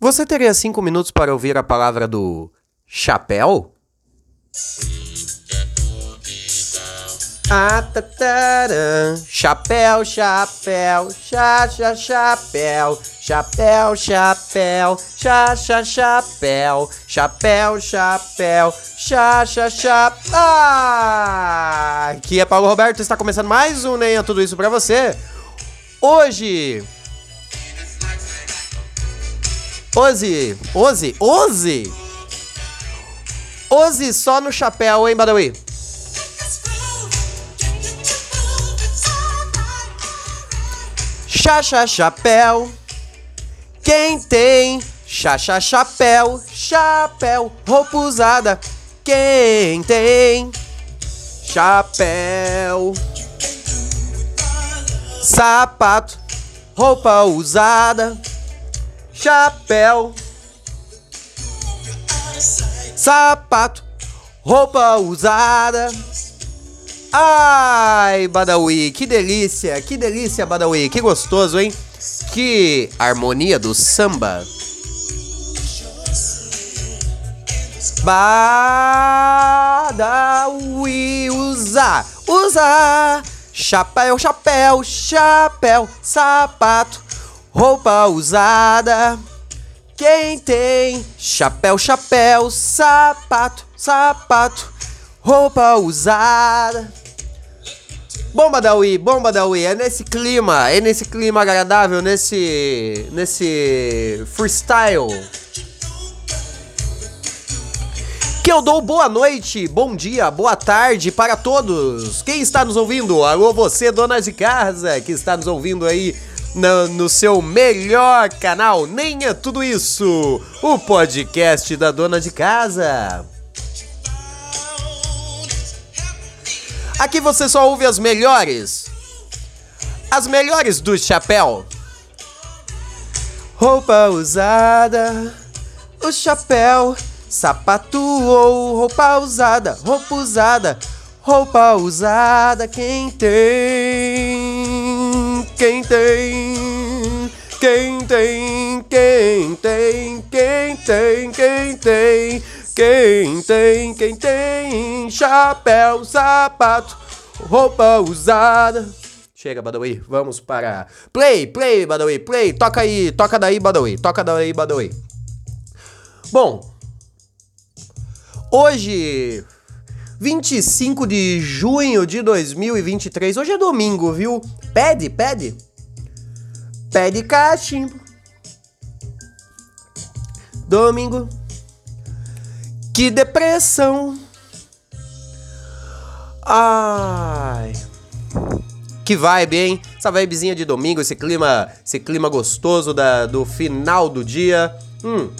Você teria cinco minutos para ouvir a palavra do chapéu? Ah, tatarã. Chapéu, chapéu, cha, cha, chapéu, chapéu, chapéu, cha, cha, chapéu, chapéu, chapéu, cha, cha, chapéu. Ah! Aqui é Paulo Roberto, está começando mais um é Tudo Isso pra você. Hoje... Hoje, hoje, hoje, hoje só no chapéu, hein, Badawi? Chacha chapéu. Quem tem chacha chapéu, chapéu, roupa usada. Quem tem chapéu, sapato, roupa usada, chapéu, sapato, roupa usada. Ai, Badawi, que delícia, que delícia, Badawi, que gostoso, hein? Que harmonia do samba. Badawi, usa, usa, chapéu, chapéu, chapéu, sapato, roupa usada. Quem tem chapéu, chapéu, sapato, sapato, roupa usada. Bom, Badawi, bom, Badawi, é nesse clima, é nesse clima agradável, nesse, nesse freestyle. Que eu dou boa noite, bom dia, boa tarde para todos. Quem está nos ouvindo? Alô, você, dona de casa, que está nos ouvindo aí no, no, seu melhor canal, nem é tudo isso, o podcast da dona de casa. Aqui você só ouve as melhores, as melhores do chapéu. Roupa usada, o chapéu, sapato ou roupa usada, roupa usada, roupa usada. Quem tem? Quem tem? Quem tem? Quem tem? Quem tem? Quem tem? Quem tem? Quem tem? Chapéu, sapato, roupa usada. Chega, Badawi, vamos para. Play, play, Badawi, play. Toca aí, toca daí, Badawi, toca daí, Badawi. Bom, hoje, 25 de junho de 2023, hoje é domingo, viu? Pede, pede. Pede cachimbo. Domingo. Que depressão. Ai. Que vibe, hein? Essa vibezinha de domingo, esse clima, esse clima gostoso da, do final do dia. Hum.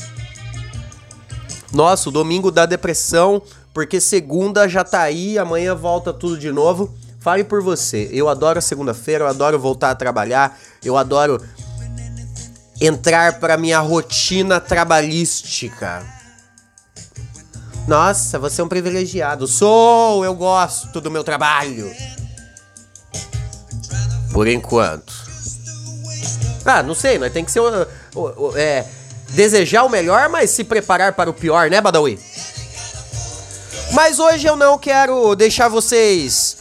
Nossa, o domingo da depressão, porque segunda já tá aí, amanhã volta tudo de novo. Fale por você. Eu adoro segunda-feira, eu adoro voltar a trabalhar, eu adoro entrar para minha rotina trabalhística. Nossa, você é um privilegiado. Sou, eu gosto do meu trabalho. Por enquanto. Ah, não sei, nós tem que ser. É, desejar o melhor, mas se preparar para o pior, né, Badawi? Mas hoje eu não quero deixar vocês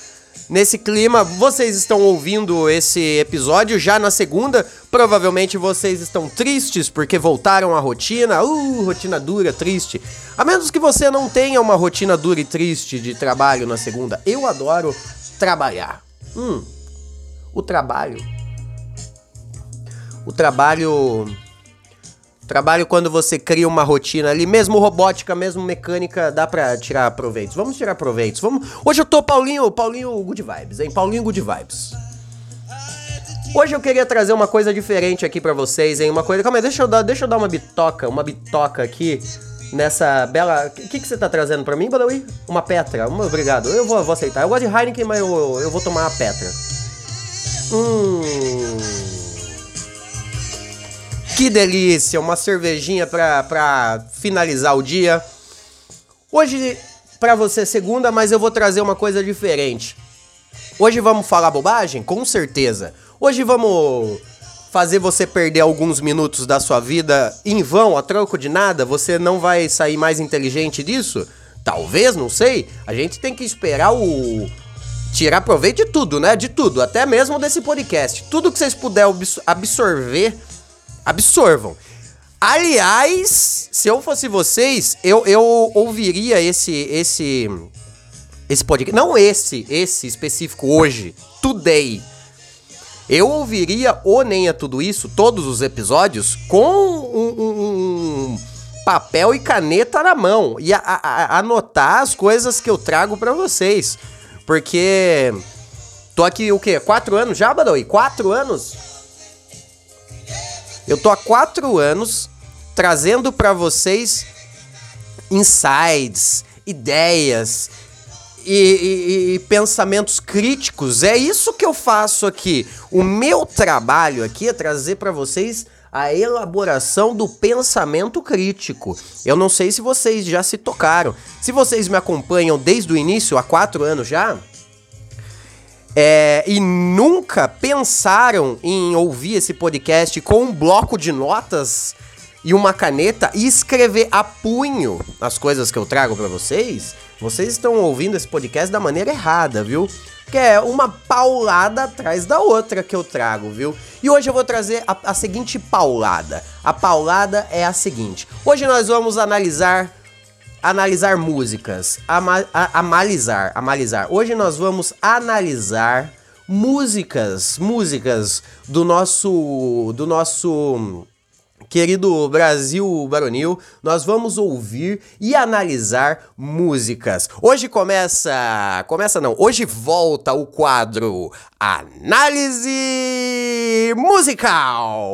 nesse clima. Vocês estão ouvindo esse episódio já na segunda. Provavelmente vocês estão tristes porque voltaram à rotina. Uh, rotina dura, triste. A menos que você não tenha uma rotina dura e triste de trabalho na segunda. Eu adoro trabalhar. Hum, o trabalho. O trabalho. Trabalho quando você cria uma rotina ali, mesmo robótica, mesmo mecânica, dá pra tirar proveitos. Vamos tirar proveitos. Vamos... Hoje eu tô Paulinho, Paulinho Good Vibes, hein? Paulinho Good Vibes. Hoje eu queria trazer uma coisa diferente aqui pra vocês, hein? Uma coisa. Calma aí, deixa eu dar, deixa eu dar uma bitoca, uma bitoca aqui nessa bela. O que, que você tá trazendo pra mim, Badawi? Uma Petra. Uma, obrigado. Eu vou, vou aceitar. Eu gosto de Heineken, mas eu, eu vou tomar a Petra. Hum. Que delícia! Uma cervejinha pra, pra finalizar o dia. Hoje, pra você, segunda, mas eu vou trazer uma coisa diferente. Hoje vamos falar bobagem? Com certeza. Hoje vamos fazer você perder alguns minutos da sua vida em vão, a troco de nada? Você não vai sair mais inteligente disso? Talvez, não sei. A gente tem que esperar o. Tirar proveito de tudo, né? De tudo, até mesmo desse podcast. Tudo que vocês puderem absorver, absorvam. Aliás, se eu fosse vocês, eu, eu ouviria esse esse esse podcast, não esse, esse específico hoje, today. Eu ouviria o Nem é Tudo Isso, todos os episódios, com um, um, um papel e caneta na mão e a, a, a anotar as coisas que eu trago para vocês. Porque tô aqui o quê? Quatro anos já, Badawi? Quatro anos? Eu tô há quatro anos trazendo para vocês insights, ideias e, e, e, pensamentos críticos. É isso que eu faço aqui. O meu trabalho aqui é trazer para vocês a elaboração do pensamento crítico. Eu não sei se vocês já se tocaram. Se vocês me acompanham desde o início, há quatro anos já, é, e nunca pensaram em ouvir esse podcast com um bloco de notas e uma caneta e escrever a punho as coisas que eu trago para vocês, vocês estão ouvindo esse podcast da maneira errada, viu? Que é uma paulada atrás da outra que eu trago, viu? E hoje eu vou trazer a, a seguinte paulada. A paulada é a seguinte. Hoje nós vamos analisar analisar músicas, ama, a, amalizar, amalizar. Hoje nós vamos analisar músicas, músicas do nosso do nosso querido Brasil Baronil, nós vamos ouvir e analisar músicas. Hoje começa, começa não, hoje volta o quadro Análise Musical.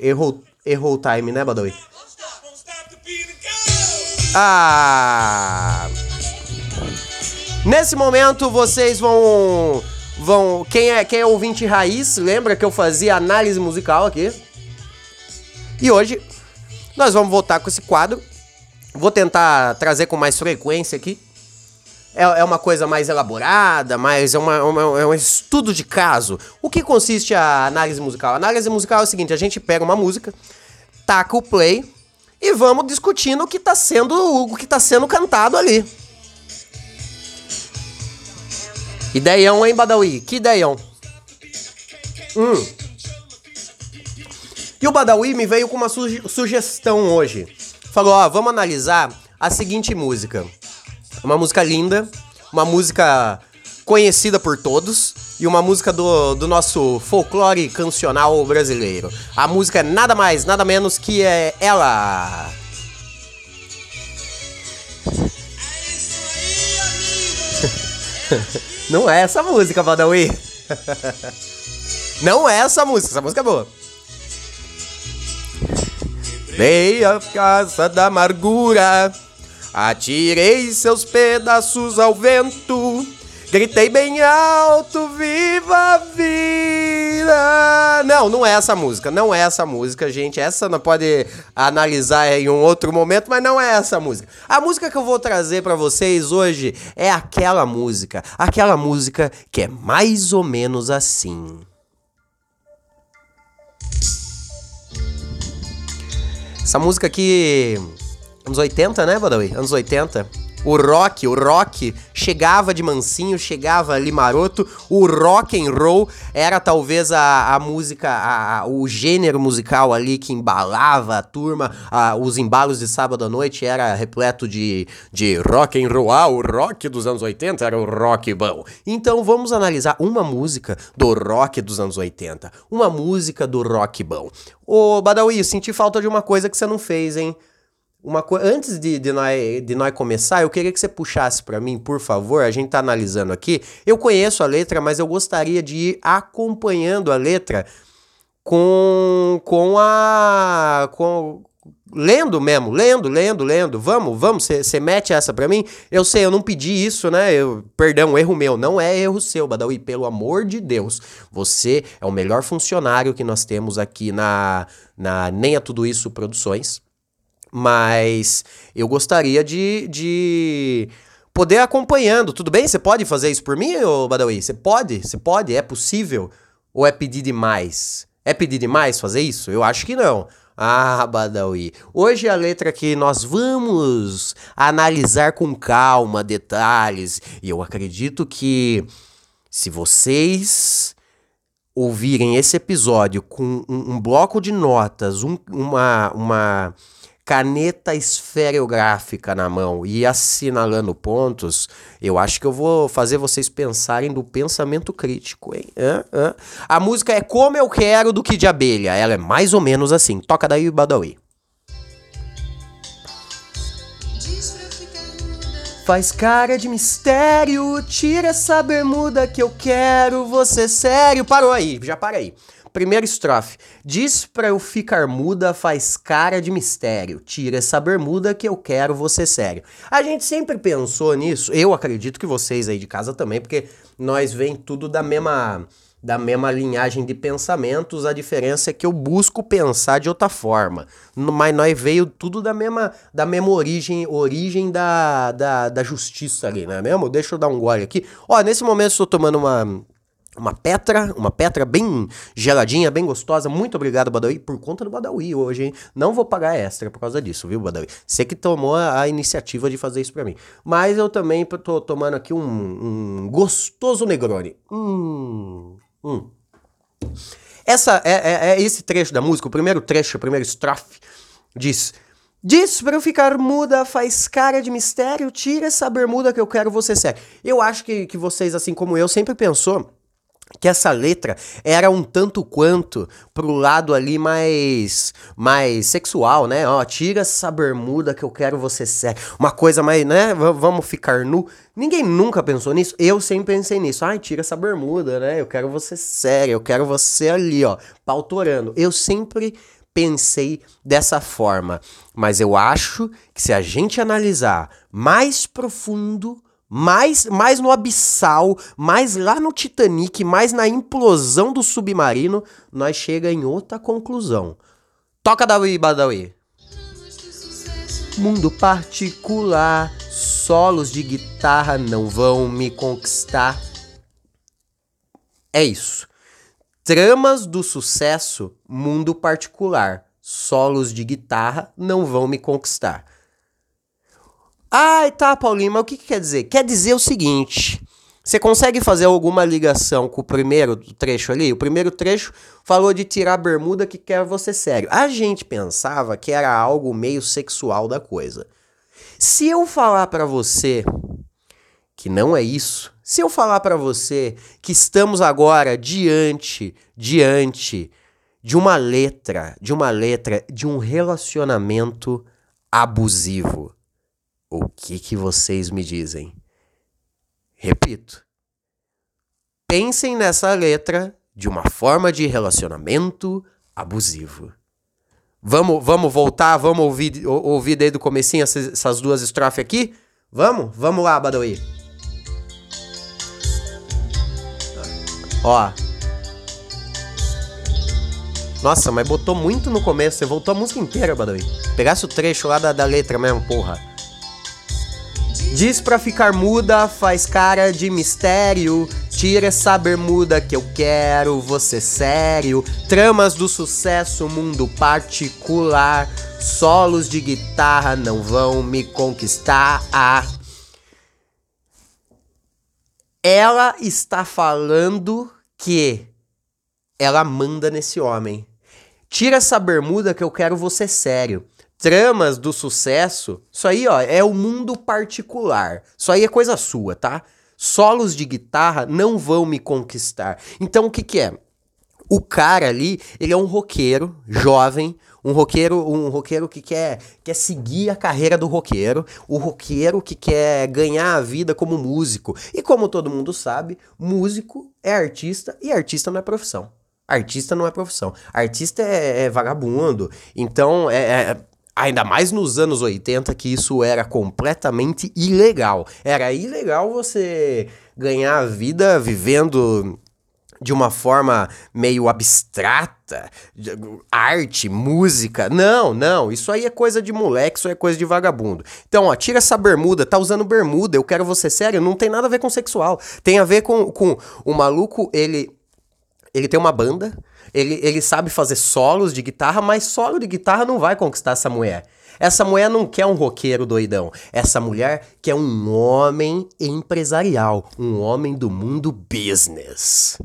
Errou, errou o time, né, Badawi? Ah! Nesse momento vocês vão vão quem é quem é ouvinte raiz, lembra que eu fazia análise musical aqui? E hoje nós vamos voltar com esse quadro. Vou tentar trazer com mais frequência aqui. É, é uma coisa mais elaborada, mas é, uma, uma, é um estudo de caso. O que consiste a análise musical? A análise musical é o seguinte: a gente pega uma música, taca o play e vamos discutindo o que está sendo o que tá sendo cantado ali. Ideião, hein, Badawi? Que ideião? Hum. E o Badawi me veio com uma suge sugestão hoje. Falou: ó, vamos analisar a seguinte música. Uma música linda, uma música conhecida por todos e uma música do, do nosso folclore cancional brasileiro. A música é nada mais, nada menos que é ela. Não é essa música, Badawi. Não é essa música, essa música é boa. Dei a casa da amargura, atirei seus pedaços ao vento Gritei bem alto, viva a vida! Não, não é essa música, não é essa música, gente. Essa não pode analisar em um outro momento, mas não é essa música. A música que eu vou trazer para vocês hoje é aquela música, aquela música que é mais ou menos assim. Essa música aqui, anos 80, né, Badawi? Anos 80 o rock, o rock chegava de mansinho, chegava ali maroto. O rock and roll era talvez a, a música, a, a, o gênero musical ali que embalava a turma. Os embalos de sábado à noite era repleto de, de rock and roll. Ah, o rock dos anos 80 era o rock bom. Então vamos analisar uma música do rock dos anos 80. Uma música do rock bom. Ô, Badawi, senti falta de uma coisa que você não fez, hein? Uma coisa, antes de, de, nós, de nós começar, eu queria que você puxasse para mim, por favor. A gente tá analisando aqui. Eu conheço a letra, mas eu gostaria de ir acompanhando a letra com com a com lendo mesmo, lendo, lendo, lendo. Vamos, vamos, você mete essa pra mim? Eu sei, eu não pedi isso, né? Eu, perdão, erro meu, não é erro seu, Badawi, pelo amor de Deus. Você é o melhor funcionário que nós temos aqui na na Nem é tudo isso produções. Mas eu gostaria de, de poder acompanhando. Tudo bem? Você pode fazer isso por mim, Badawi? Você pode? Você pode? É possível? Ou é pedir demais? É pedir demais fazer isso? Eu acho que não. Ah, Badawi. Hoje a letra que nós vamos analisar com calma, detalhes. E eu acredito que se vocês ouvirem esse episódio com um, um bloco de notas, um, uma, uma caneta esferográfica na mão e assinalando pontos, eu acho que eu vou fazer vocês pensarem do pensamento crítico, hein? Hã? Hã? A música é Como Eu Quero do Kid Abelha. Ela é mais ou menos assim. Toca daí, Badawi. Faz cara de mistério, tira essa bermuda que eu quero você sério. Parou aí, já para aí. Primeira estrofe. Diz pra eu ficar muda, faz cara de mistério. Tira essa bermuda que eu quero você sério. A gente sempre pensou nisso. Eu acredito que vocês aí de casa também, porque nós vem tudo da mesma da mesma linhagem de pensamentos, a diferença é que eu busco pensar de outra forma. Mas nós veio tudo da mesma, da mesma origem, origem da, da, da justiça ali, não é mesmo? Deixa eu dar um gole aqui. Ó, nesse momento estou tomando uma, uma Petra, uma Petra bem geladinha, bem gostosa. Muito obrigado, Badawi, por conta do Badawi hoje, hein? Não vou pagar extra por causa disso, viu, Badawi? Você que tomou a, iniciativa de fazer isso pra mim. Mas eu também tô tomando aqui um, um gostoso Negroni. Hum, hum. Essa é, é, é esse trecho da música, o primeiro trecho, a primeira estrofe, diz... Diz pra eu ficar muda, faz cara de mistério, tira essa bermuda que eu quero você sério. Eu acho que, que vocês, assim como eu, sempre pensou que essa letra era um tanto quanto pro lado ali mais mais sexual, né? Ó, tira essa bermuda que eu quero você ser. Uma coisa mais, né? V vamos ficar nu. Ninguém nunca pensou nisso. Eu sempre pensei nisso. Ai, tira essa bermuda, né? Eu quero você sério, eu quero você ali, ó, pautorando. Eu sempre pensei dessa forma, mas eu acho que se a gente analisar mais profundo, mais, mais no abissal, mais lá no Titanic, mais na implosão do submarino, nós chega em outra conclusão. Toca Dawi Badawi. Mundo particular, solos de guitarra não vão me conquistar. É isso. Tramas do sucesso, mundo particular, solos de guitarra não vão me conquistar. Ai, tá, Paulinho, mas o que, que quer dizer? Quer dizer o seguinte. Você consegue fazer alguma ligação com o primeiro trecho ali? O primeiro trecho falou de tirar a bermuda que quer você sério. A gente pensava que era algo meio sexual da coisa. Se eu falar para você que não é isso, se eu falar para você que estamos agora diante, diante de uma letra, de uma letra de um relacionamento abusivo o que, que vocês me dizem? Repito. Pensem nessa letra de uma forma de relacionamento abusivo. Vamos, vamos voltar, vamos ouvir, ouvir desde o comecinho essas, duas estrofes aqui? Vamos? Vamos lá, Badawi. Ó. Nossa, mas botou muito no começo. Você voltou a música inteira, Badawi. Pegasse o trecho lá da, da letra mesmo, porra. Diz pra ficar muda, faz cara de mistério. Tira essa bermuda que eu quero, você sério. Tramas do sucesso, mundo particular. Solos de guitarra não vão me conquistar. Ela está falando que ela manda nesse homem. Tira essa bermuda que eu quero você sério tramas do sucesso, isso aí, ó, é o mundo particular. Isso aí é coisa sua, tá? Solos de guitarra não vão me conquistar. Então o que que é? O cara ali, ele é um roqueiro jovem, um roqueiro, um roqueiro que quer, quer seguir a carreira do roqueiro, o roqueiro que quer ganhar a vida como músico. E como todo mundo sabe, músico é artista e artista não é profissão. Artista não é profissão. Artista é, é vagabundo. Então, é, é Ainda mais nos anos 80 que isso era completamente ilegal. Era ilegal você ganhar a vida vivendo de uma forma meio abstrata, arte, música. Não, não, isso aí é coisa de moleque, isso aí é coisa de vagabundo. Então, ó, tira essa bermuda, tá usando bermuda, eu quero você sério, não tem nada a ver com sexual. Tem a ver com, com o maluco, ele Ele tem uma banda, ele, ele sabe fazer solos de guitarra, mas solo de guitarra não vai conquistar essa mulher. Essa mulher não quer um roqueiro doidão. Essa mulher quer um homem empresarial, um homem do mundo business.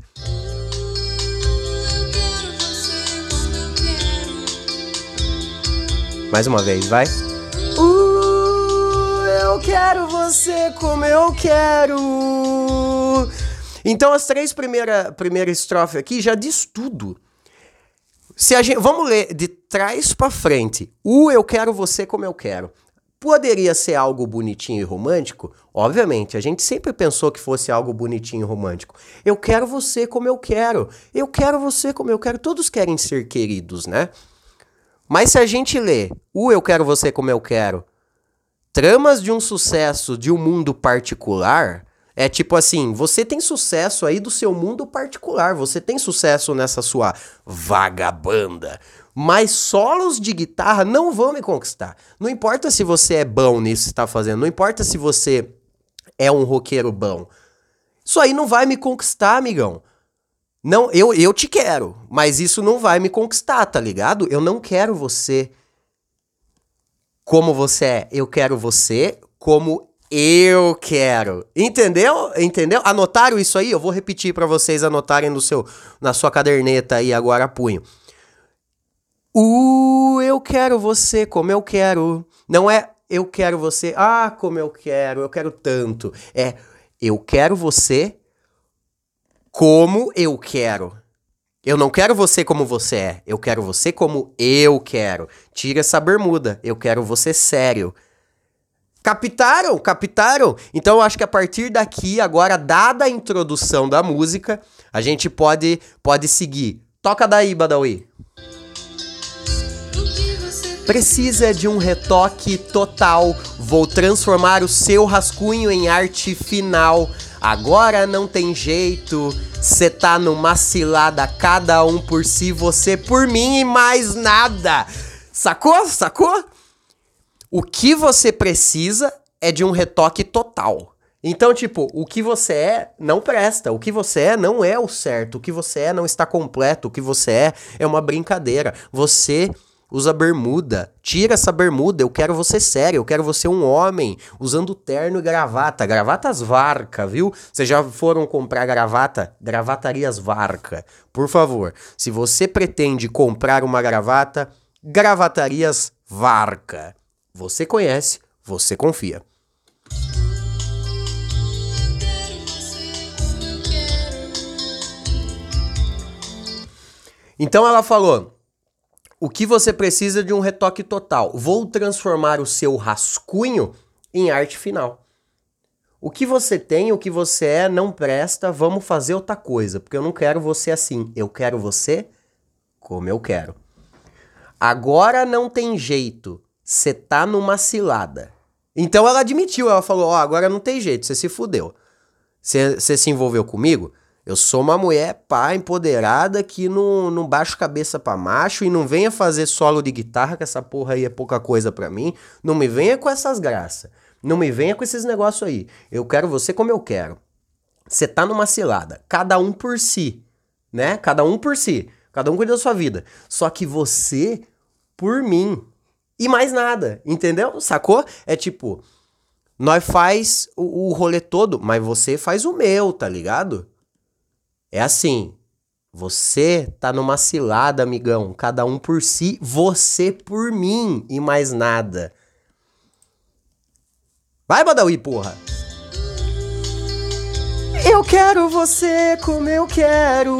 Mais uma vez, vai. Uh, eu quero você como eu quero. Então as três primeiras primeira estrofes aqui já diz tudo. Se a gente, vamos ler de trás para frente. O eu quero você como eu quero. Poderia ser algo bonitinho e romântico? Obviamente, a gente sempre pensou que fosse algo bonitinho e romântico. Eu quero você como eu quero. Eu quero você como eu quero. Todos querem ser queridos, né? Mas se a gente lê o Eu Quero Você Como Eu Quero, tramas de um sucesso de um mundo particular, é tipo assim, você tem sucesso aí do seu mundo particular, você tem sucesso nessa sua vagabanda, mas solos de guitarra não vão me conquistar. Não importa se você é bom nisso que está fazendo, não importa se você é um roqueiro bom. Isso aí não vai me conquistar, amigão. Não, eu, eu te quero, mas isso não vai me conquistar, tá ligado? Eu não quero você como você é. Eu quero você como eu quero. Entendeu? Entendeu? Anotaram isso aí? Eu vou repetir para vocês anotarem no seu na sua caderneta aí agora punho. Uh, eu quero você como eu quero. Não é eu quero você, ah, como eu quero, eu quero tanto. É eu quero você como eu quero. Eu não quero você como você é, eu quero você como eu quero. Tira essa bermuda, eu quero você sério. Captaram? Captaram? Então eu acho que a partir daqui, agora dada a introdução da música, a gente pode pode seguir. Toca daí, Badawi. Precisa de um retoque total. Vou transformar o seu rascunho em arte final. Agora não tem jeito, cê tá numa cilada, cada um por si, você por mim e mais nada. Sacou? Sacou? O que você precisa é de um retoque total. Então, tipo, o que você é não presta, o que você é não é o certo, o que você é não está completo, o que você é é uma brincadeira. Você usa bermuda. Tira essa bermuda, eu quero você sério, eu quero você um homem, usando terno e gravata. Gravatas Varca, viu? Vocês já foram comprar gravata? Gravatarias Varca. Por favor, se você pretende comprar uma gravata, Gravatarias Varca. Você conhece, você confia. Então ela falou: o que você precisa de um retoque total? Vou transformar o seu rascunho em arte final. O que você tem, o que você é, não presta, vamos fazer outra coisa, porque eu não quero você assim, eu quero você como eu quero. Agora não tem jeito, você tá numa cilada. Então ela admitiu, ela falou: Ó, oh, agora não tem jeito, você se fudeu. Você se envolveu comigo? Eu sou uma mulher pá, empoderada que não, não baixo cabeça pra macho e não venha fazer solo de guitarra, que essa porra aí é pouca coisa pra mim. Não me venha com essas graças. Não me venha com esses negócios aí. Eu quero você como eu quero. Você tá numa cilada. Cada um por si. Né? Cada um por si. Cada um cuida da sua vida. Só que você por mim. E mais nada. Entendeu? Sacou? É tipo. Nós faz o, o rolê todo, mas você faz o meu, tá ligado? É assim. Você tá numa cilada, amigão. Cada um por si, você por mim e mais nada. Vai, Badawi, porra! Eu quero você como eu quero.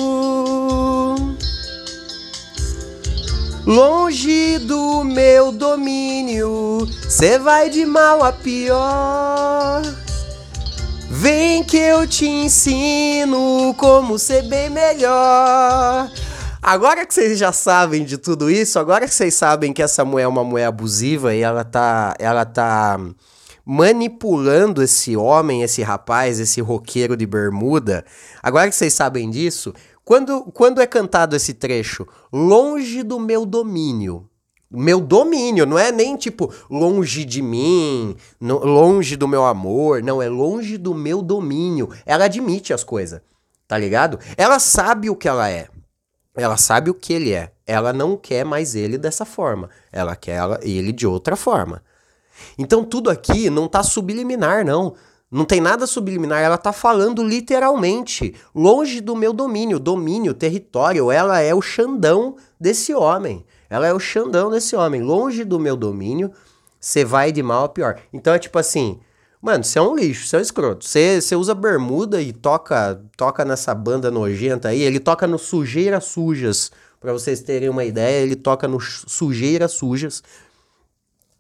Longe do meu domínio, cê vai de mal a pior. Vem que eu te ensino como ser bem melhor. Agora que vocês já sabem de tudo isso, agora que vocês sabem que essa mulher é uma mulher abusiva e ela tá, ela tá manipulando esse homem, esse rapaz, esse roqueiro de bermuda, agora que vocês sabem disso, quando, quando é cantado esse trecho, longe do meu domínio, meu domínio, não é nem tipo longe de mim, no, longe do meu amor, não, é longe do meu domínio. Ela admite as coisas. Tá ligado? Ela sabe o que ela é. Ela sabe o que ele é. Ela não quer mais ele dessa forma. Ela quer ela, ele de outra forma. Então tudo aqui não tá subliminar, não. Não tem nada subliminar, ela tá falando literalmente, longe do meu domínio, domínio, território. Ela é o Xandão desse homem. Ela é o Xandão desse homem, longe do meu domínio. Você vai de mal a pior. Então é tipo assim, Mano, você é um lixo, você é um escroto. Você, você usa bermuda e toca toca nessa banda nojenta aí. Ele toca no Sujeiras Sujas. Pra vocês terem uma ideia, ele toca no Sujeiras Sujas.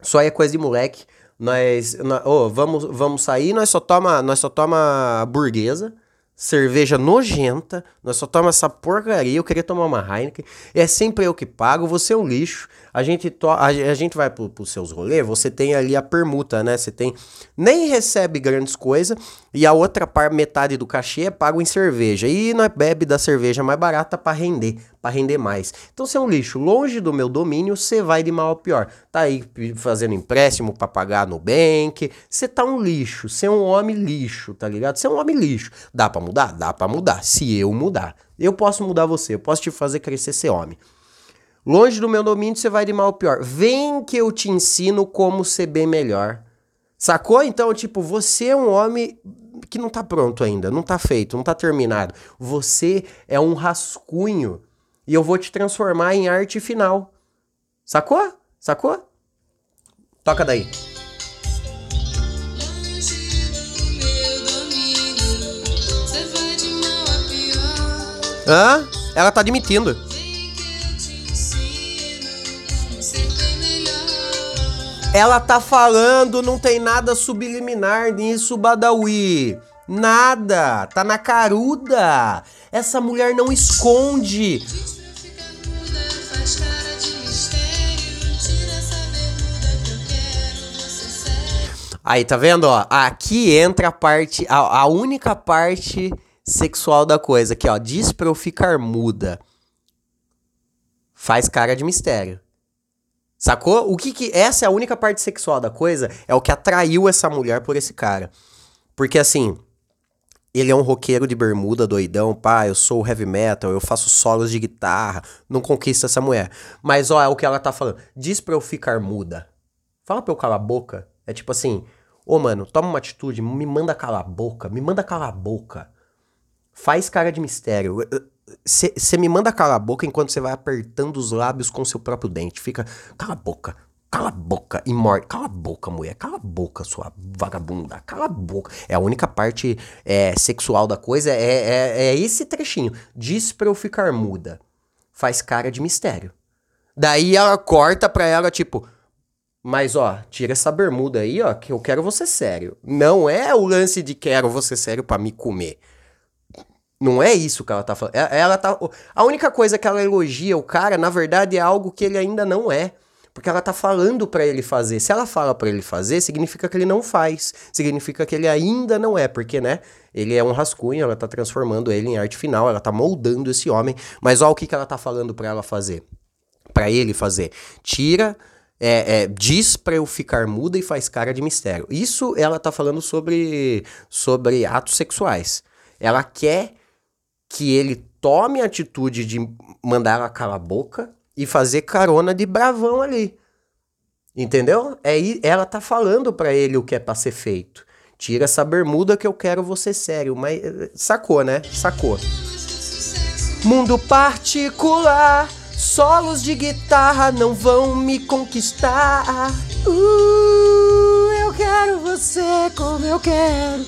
Só é coisa de moleque. Nós, nós oh, vamos, vamos sair, nós só toma, nós só toma burguesa cerveja nojenta, nós só toma essa porcaria, eu queria tomar uma Heineken, é sempre eu que pago, você é um lixo, a gente, to a, a gente vai pro, pros seus rolês, você tem ali a permuta, né, você tem, nem recebe grandes coisas, e a outra par, metade do cachê é pago em cerveja, e nós bebe da cerveja mais barata para render, para render mais. Então você é um lixo, longe do meu domínio, você vai de mal a pior. Tá aí fazendo empréstimo para pagar no bank, você tá um lixo, você é um homem lixo, tá ligado? Você é um homem lixo. Dá para mudar? Dá para mudar, se eu mudar. Eu posso mudar você, eu posso te fazer crescer ser homem. Longe do meu domínio, você vai de mal a pior. Vem que eu te ensino como ser bem melhor. Sacou? Então, tipo, você é um homem que não tá pronto ainda, não tá feito, não tá terminado. Você é um rascunho e eu vou te transformar em arte final. Sacou? Sacou? Toca daí. Hã? Ela tá admitindo. Ela tá falando, não tem nada subliminar nisso, Badawi. Nada. Tá na caruda. Essa mulher não esconde. Aí, tá vendo, ó? Aqui entra a parte, a, a única parte sexual da coisa, que ó, diz pra eu ficar muda. Faz cara de mistério. Sacou? O que que essa é a única parte sexual da coisa, é o que atraiu essa mulher por esse cara. Porque assim, ele é um roqueiro de bermuda, doidão, pá, eu sou heavy metal, eu faço solos de guitarra, não conquista essa mulher. Mas ó, é o que ela tá falando. Diz pra eu ficar muda. Fala pra eu calar a boca. É tipo assim, Ô, mano, toma uma atitude, me manda calar a boca, me manda calar a boca. Faz cara de mistério. Você me manda calar a boca enquanto você vai apertando os lábios com seu próprio dente. Fica, cala a boca, cala a boca e morre. Cala a boca, mulher, cala a boca, sua vagabunda, cala a boca. É a única parte é, sexual da coisa, é, é, é esse trechinho. Diz pra eu ficar muda. Faz cara de mistério. Daí ela corta pra ela, tipo, mas, ó, tira essa bermuda aí, ó, que eu quero você sério. Não é o lance de quero você sério para me comer. Não é isso que ela tá falando. É, ela tá. A única coisa que ela elogia o cara, na verdade, é algo que ele ainda não é. Porque ela tá falando para ele fazer. Se ela fala para ele fazer, significa que ele não faz. Significa que ele ainda não é, porque, né? Ele é um rascunho, ela tá transformando ele em arte final, ela tá moldando esse homem. Mas ó o que, que ela tá falando para ela fazer. para ele fazer. Tira é, é, diz para eu ficar muda e faz cara de mistério. Isso ela tá falando sobre, sobre atos sexuais. Ela quer que ele tome a atitude de mandar ela calar a boca e fazer carona de bravão ali. Entendeu? É, ela tá falando para ele o que é pra ser feito. Tira essa bermuda que eu quero você sério. Mas sacou, né? Sacou. Mundo particular Solos de guitarra não vão me conquistar. Uh, eu quero você como eu quero.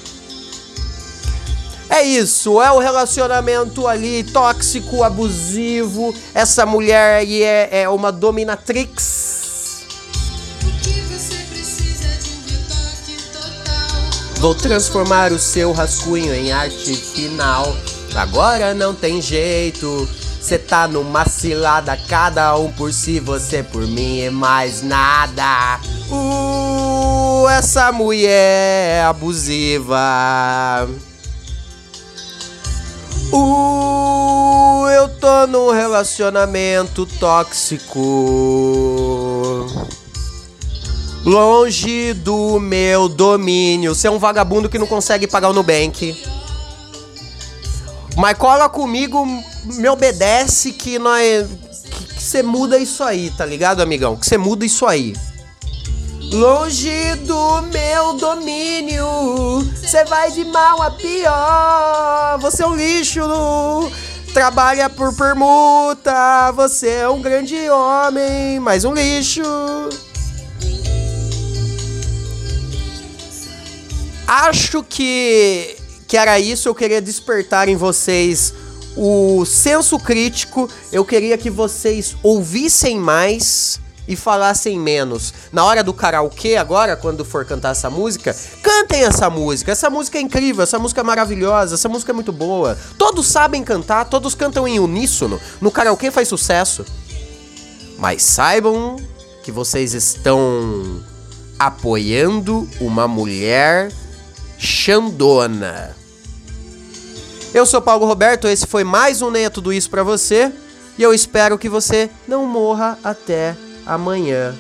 É isso, é o relacionamento ali tóxico, abusivo. Essa mulher aí é, é uma dominatrix. Vou transformar o seu rascunho em arte final. Agora não tem jeito. Cê tá numa cilada, cada um por si, você por mim e mais nada. Uh, essa mulher é abusiva. Uh, eu tô num relacionamento tóxico. Longe do meu domínio. Você é um vagabundo que não consegue pagar o Nubank Mas cola comigo, me obedece que nós. Que você muda isso aí, tá ligado, amigão? Que você muda isso aí. Longe do meu domínio, você vai de mal a pior. Você é um lixo, trabalha por permuta. Você é um grande homem, mais um lixo. Acho que que era isso. Eu queria despertar em vocês o senso crítico. Eu queria que vocês ouvissem mais e falassem menos. Na hora do karaokê, agora, quando for cantar essa música, cantem essa música. Essa música é incrível, essa música é maravilhosa, essa música é muito boa. Todos sabem cantar, todos cantam em uníssono. No karaokê faz sucesso. Mas saibam que vocês estão apoiando uma mulher Xandona. Eu sou Paulo Roberto, esse foi mais um Nem Tudo Isso pra você. E eu espero que você não morra até amanhã.